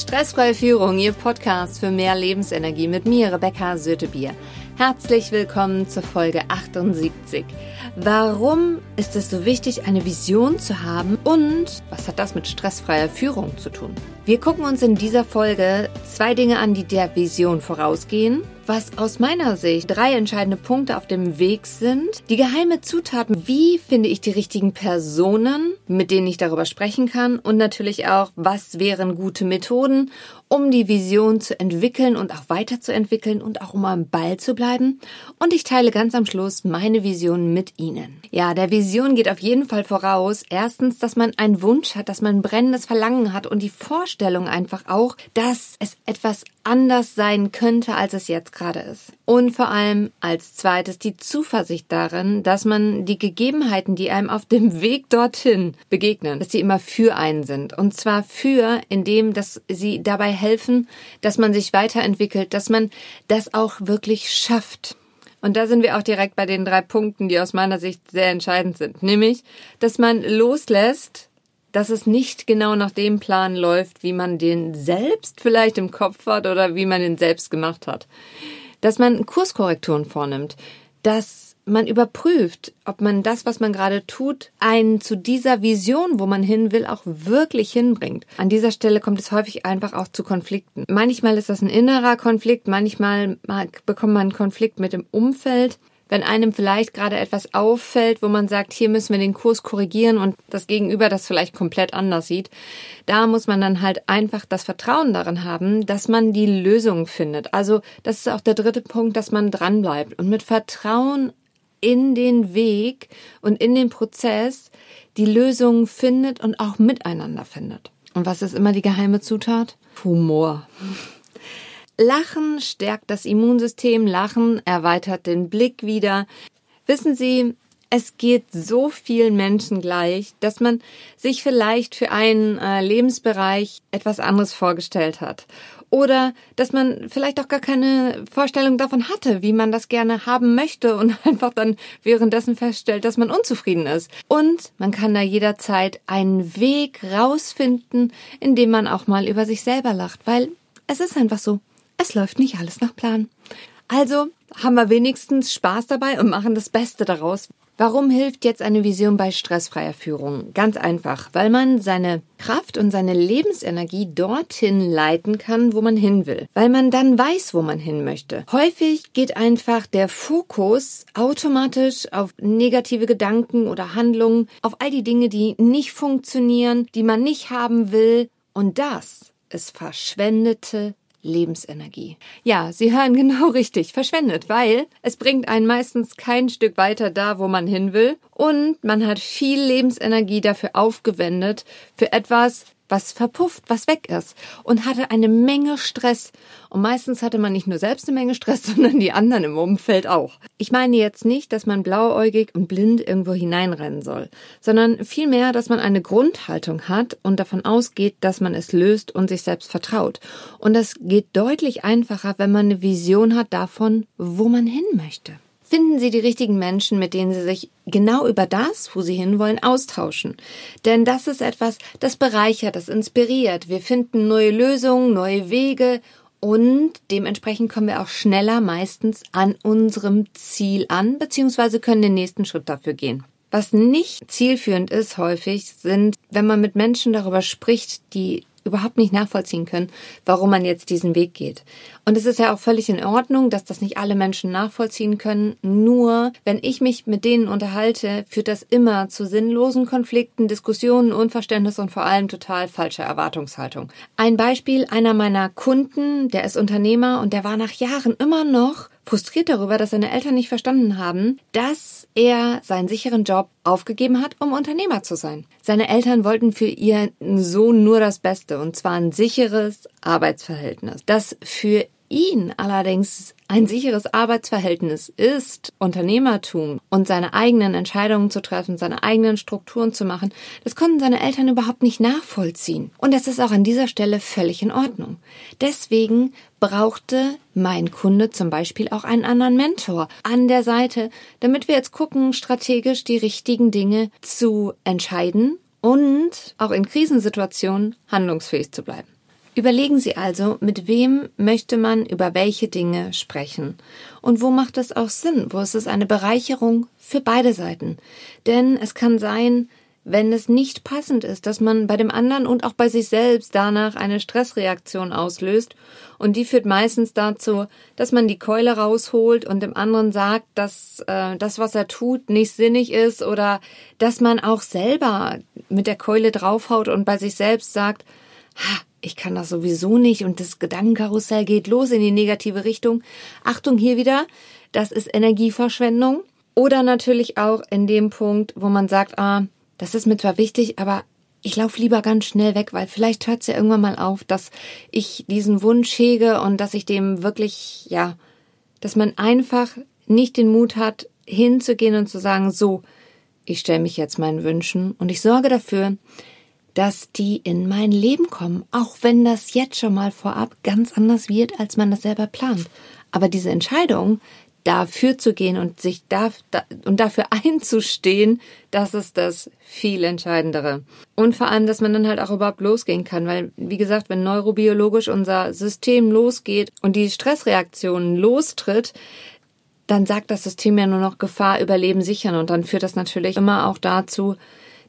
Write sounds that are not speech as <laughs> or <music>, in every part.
Stressfreie Führung, Ihr Podcast für mehr Lebensenergie mit mir, Rebecca Sötebier. Herzlich willkommen zur Folge 78. Warum ist es so wichtig, eine Vision zu haben und was hat das mit stressfreier Führung zu tun? Wir gucken uns in dieser Folge zwei Dinge an, die der Vision vorausgehen was aus meiner Sicht drei entscheidende Punkte auf dem Weg sind. Die geheime Zutaten, wie finde ich die richtigen Personen, mit denen ich darüber sprechen kann und natürlich auch, was wären gute Methoden, um die Vision zu entwickeln und auch weiterzuentwickeln und auch um am Ball zu bleiben. Und ich teile ganz am Schluss meine Vision mit Ihnen. Ja, der Vision geht auf jeden Fall voraus. Erstens, dass man einen Wunsch hat, dass man ein brennendes Verlangen hat und die Vorstellung einfach auch, dass es etwas anders sein könnte, als es jetzt gerade ist. Und vor allem als zweites die Zuversicht darin, dass man die Gegebenheiten, die einem auf dem Weg dorthin begegnen, dass sie immer für einen sind. Und zwar für, indem, dass sie dabei helfen, dass man sich weiterentwickelt, dass man das auch wirklich schafft. Und da sind wir auch direkt bei den drei Punkten, die aus meiner Sicht sehr entscheidend sind. Nämlich, dass man loslässt, dass es nicht genau nach dem Plan läuft, wie man den selbst vielleicht im Kopf hat oder wie man den selbst gemacht hat. Dass man Kurskorrekturen vornimmt, dass man überprüft, ob man das, was man gerade tut, einen zu dieser Vision, wo man hin will, auch wirklich hinbringt. An dieser Stelle kommt es häufig einfach auch zu Konflikten. Manchmal ist das ein innerer Konflikt, manchmal bekommt man einen Konflikt mit dem Umfeld wenn einem vielleicht gerade etwas auffällt, wo man sagt, hier müssen wir den Kurs korrigieren und das Gegenüber das vielleicht komplett anders sieht, da muss man dann halt einfach das Vertrauen darin haben, dass man die Lösung findet. Also das ist auch der dritte Punkt, dass man dranbleibt und mit Vertrauen in den Weg und in den Prozess die Lösung findet und auch miteinander findet. Und was ist immer die geheime Zutat? Humor. Lachen stärkt das Immunsystem, Lachen erweitert den Blick wieder. Wissen Sie, es geht so vielen Menschen gleich, dass man sich vielleicht für einen äh, Lebensbereich etwas anderes vorgestellt hat. Oder dass man vielleicht auch gar keine Vorstellung davon hatte, wie man das gerne haben möchte <laughs> und einfach dann währenddessen feststellt, dass man unzufrieden ist. Und man kann da jederzeit einen Weg rausfinden, indem man auch mal über sich selber lacht, weil es ist einfach so es läuft nicht alles nach Plan. Also haben wir wenigstens Spaß dabei und machen das Beste daraus. Warum hilft jetzt eine Vision bei stressfreier Führung? Ganz einfach, weil man seine Kraft und seine Lebensenergie dorthin leiten kann, wo man hin will, weil man dann weiß, wo man hin möchte. Häufig geht einfach der Fokus automatisch auf negative Gedanken oder Handlungen, auf all die Dinge, die nicht funktionieren, die man nicht haben will, und das ist verschwendete Lebensenergie. Ja, Sie hören <laughs> genau richtig, verschwendet, weil es bringt einen meistens kein Stück weiter da, wo man hin will und man hat viel Lebensenergie dafür aufgewendet für etwas, was verpufft, was weg ist und hatte eine Menge Stress. Und meistens hatte man nicht nur selbst eine Menge Stress, <laughs> sondern die anderen im Umfeld auch. Ich meine jetzt nicht, dass man blauäugig und blind irgendwo hineinrennen soll, sondern vielmehr, dass man eine Grundhaltung hat und davon ausgeht, dass man es löst und sich selbst vertraut. Und das geht deutlich einfacher, wenn man eine Vision hat davon, wo man hin möchte. Finden Sie die richtigen Menschen, mit denen Sie sich genau über das, wo Sie hinwollen, austauschen. Denn das ist etwas, das bereichert, das inspiriert. Wir finden neue Lösungen, neue Wege und dementsprechend kommen wir auch schneller meistens an unserem Ziel an, beziehungsweise können den nächsten Schritt dafür gehen. Was nicht zielführend ist häufig, sind, wenn man mit Menschen darüber spricht, die überhaupt nicht nachvollziehen können, warum man jetzt diesen Weg geht. Und es ist ja auch völlig in Ordnung, dass das nicht alle Menschen nachvollziehen können. Nur wenn ich mich mit denen unterhalte, führt das immer zu sinnlosen Konflikten, Diskussionen, Unverständnis und vor allem total falscher Erwartungshaltung. Ein Beispiel einer meiner Kunden, der ist Unternehmer und der war nach Jahren immer noch frustriert darüber, dass seine Eltern nicht verstanden haben, dass er seinen sicheren Job aufgegeben hat, um Unternehmer zu sein. Seine Eltern wollten für ihren Sohn nur das Beste, und zwar ein sicheres Arbeitsverhältnis, das für ihn allerdings ein sicheres Arbeitsverhältnis ist, Unternehmertum und seine eigenen Entscheidungen zu treffen, seine eigenen Strukturen zu machen, das konnten seine Eltern überhaupt nicht nachvollziehen. Und das ist auch an dieser Stelle völlig in Ordnung. Deswegen brauchte mein Kunde zum Beispiel auch einen anderen Mentor an der Seite, damit wir jetzt gucken, strategisch die richtigen Dinge zu entscheiden und auch in Krisensituationen handlungsfähig zu bleiben. Überlegen Sie also, mit wem möchte man über welche Dinge sprechen? Und wo macht es auch Sinn, wo ist es eine Bereicherung für beide Seiten. Denn es kann sein, wenn es nicht passend ist, dass man bei dem anderen und auch bei sich selbst danach eine Stressreaktion auslöst. Und die führt meistens dazu, dass man die Keule rausholt und dem anderen sagt, dass äh, das, was er tut, nicht sinnig ist oder dass man auch selber mit der Keule draufhaut und bei sich selbst sagt, ha, ich kann das sowieso nicht und das Gedankenkarussell geht los in die negative Richtung. Achtung hier wieder, das ist Energieverschwendung. Oder natürlich auch in dem Punkt, wo man sagt, ah, das ist mir zwar wichtig, aber ich laufe lieber ganz schnell weg, weil vielleicht hört es ja irgendwann mal auf, dass ich diesen Wunsch hege und dass ich dem wirklich, ja, dass man einfach nicht den Mut hat, hinzugehen und zu sagen, so, ich stelle mich jetzt meinen Wünschen und ich sorge dafür, dass die in mein Leben kommen, auch wenn das jetzt schon mal vorab ganz anders wird, als man das selber plant. Aber diese Entscheidung, dafür zu gehen und sich da, da, und dafür <laughs> einzustehen, das ist das viel Entscheidendere. Und vor allem, dass man dann halt auch überhaupt losgehen kann, weil, wie gesagt, wenn neurobiologisch unser System losgeht und die Stressreaktion lostritt, dann sagt das System ja nur noch Gefahr, Überleben sichern und dann führt das natürlich immer auch dazu,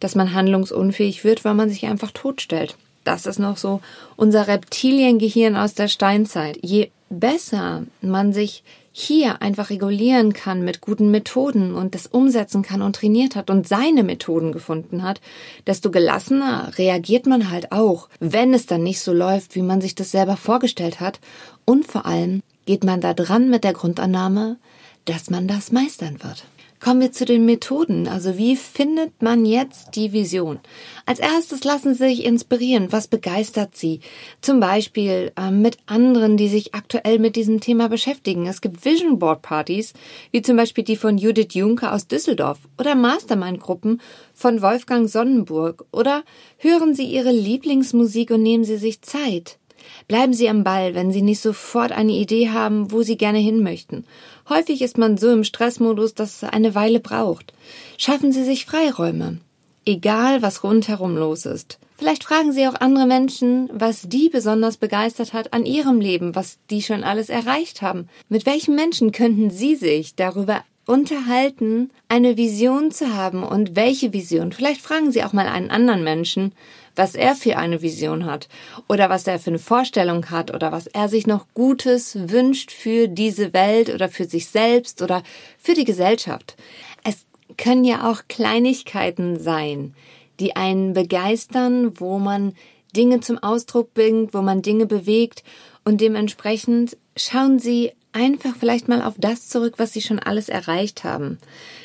dass man handlungsunfähig wird, weil man sich einfach totstellt. Das ist noch so unser Reptiliengehirn aus der Steinzeit. Je besser man sich hier einfach regulieren kann mit guten Methoden und das umsetzen kann und trainiert hat und seine Methoden gefunden hat, desto gelassener reagiert man halt auch, wenn es dann nicht so läuft, wie man sich das selber vorgestellt hat. Und vor allem geht man da dran mit der Grundannahme, dass man das meistern wird. Kommen wir zu den Methoden. Also wie findet man jetzt die Vision? Als erstes lassen Sie sich inspirieren. Was begeistert Sie? Zum Beispiel äh, mit anderen, die sich aktuell mit diesem Thema beschäftigen. Es gibt Vision Board Partys, wie zum Beispiel die von Judith Juncker aus Düsseldorf oder Mastermind-Gruppen von Wolfgang Sonnenburg. Oder hören Sie Ihre Lieblingsmusik und nehmen Sie sich Zeit. Bleiben Sie am Ball, wenn Sie nicht sofort eine Idee haben, wo Sie gerne hin möchten. Häufig ist man so im Stressmodus, dass es eine Weile braucht. Schaffen Sie sich Freiräume. Egal, was rundherum los ist. Vielleicht fragen Sie auch andere Menschen, was die besonders begeistert hat an ihrem Leben, was die schon alles erreicht haben. Mit welchen Menschen könnten Sie sich darüber unterhalten, eine Vision zu haben und welche Vision? Vielleicht fragen Sie auch mal einen anderen Menschen, was er für eine Vision hat oder was er für eine Vorstellung hat oder was er sich noch Gutes wünscht für diese Welt oder für sich selbst oder für die Gesellschaft. Es können ja auch Kleinigkeiten sein, die einen begeistern, wo man Dinge zum Ausdruck bringt, wo man Dinge bewegt und dementsprechend schauen Sie einfach vielleicht mal auf das zurück, was sie schon alles erreicht haben.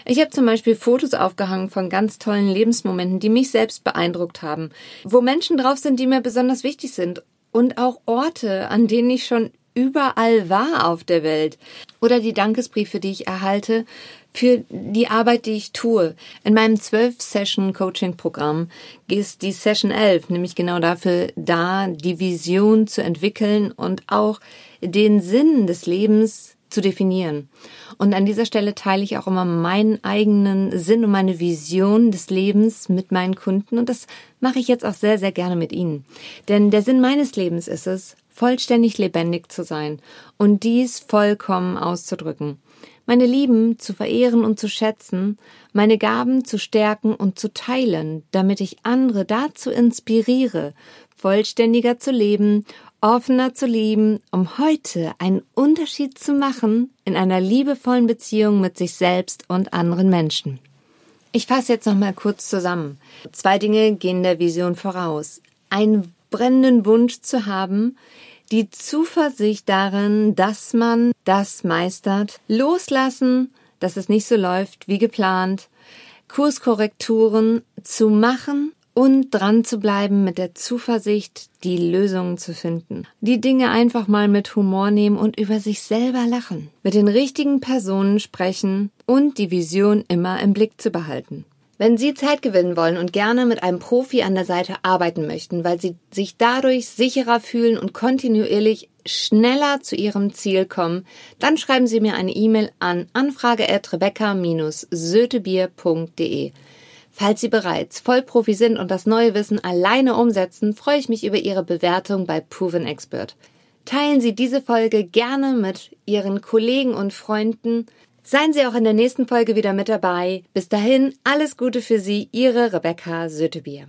Ich habe zum Beispiel Fotos aufgehangen von ganz tollen Lebensmomenten, die mich selbst beeindruckt haben, wo Menschen drauf sind, die mir besonders wichtig sind und auch Orte, an denen ich schon überall war auf der Welt. Oder die Dankesbriefe, die ich erhalte für die Arbeit, die ich tue. In meinem 12-Session-Coaching-Programm ist die Session 11 nämlich genau dafür da, die Vision zu entwickeln und auch den Sinn des Lebens zu definieren. Und an dieser Stelle teile ich auch immer meinen eigenen Sinn und meine Vision des Lebens mit meinen Kunden und das mache ich jetzt auch sehr, sehr gerne mit Ihnen. Denn der Sinn meines Lebens ist es, vollständig lebendig zu sein und dies vollkommen auszudrücken. Meine Lieben zu verehren und zu schätzen, meine Gaben zu stärken und zu teilen, damit ich andere dazu inspiriere, vollständiger zu leben offener zu lieben, um heute einen Unterschied zu machen in einer liebevollen Beziehung mit sich selbst und anderen Menschen. Ich fasse jetzt noch mal kurz zusammen. Zwei Dinge gehen der Vision voraus. Einen brennenden Wunsch zu haben, die Zuversicht darin, dass man das meistert, loslassen, dass es nicht so läuft wie geplant, Kurskorrekturen zu machen und dran zu bleiben mit der Zuversicht, die Lösungen zu finden. Die Dinge einfach mal mit Humor nehmen und über sich selber lachen. Mit den richtigen Personen sprechen und die Vision immer im Blick zu behalten. Wenn Sie Zeit gewinnen wollen und gerne mit einem Profi an der Seite arbeiten möchten, weil Sie sich dadurch sicherer fühlen und kontinuierlich schneller zu Ihrem Ziel kommen, dann schreiben Sie mir eine E-Mail an anfrage@rebecca-sötebier.de. Falls Sie bereits Vollprofi sind und das neue Wissen alleine umsetzen, freue ich mich über Ihre Bewertung bei Proven Expert. Teilen Sie diese Folge gerne mit Ihren Kollegen und Freunden. Seien Sie auch in der nächsten Folge wieder mit dabei. Bis dahin, alles Gute für Sie, Ihre Rebecca Sötebier.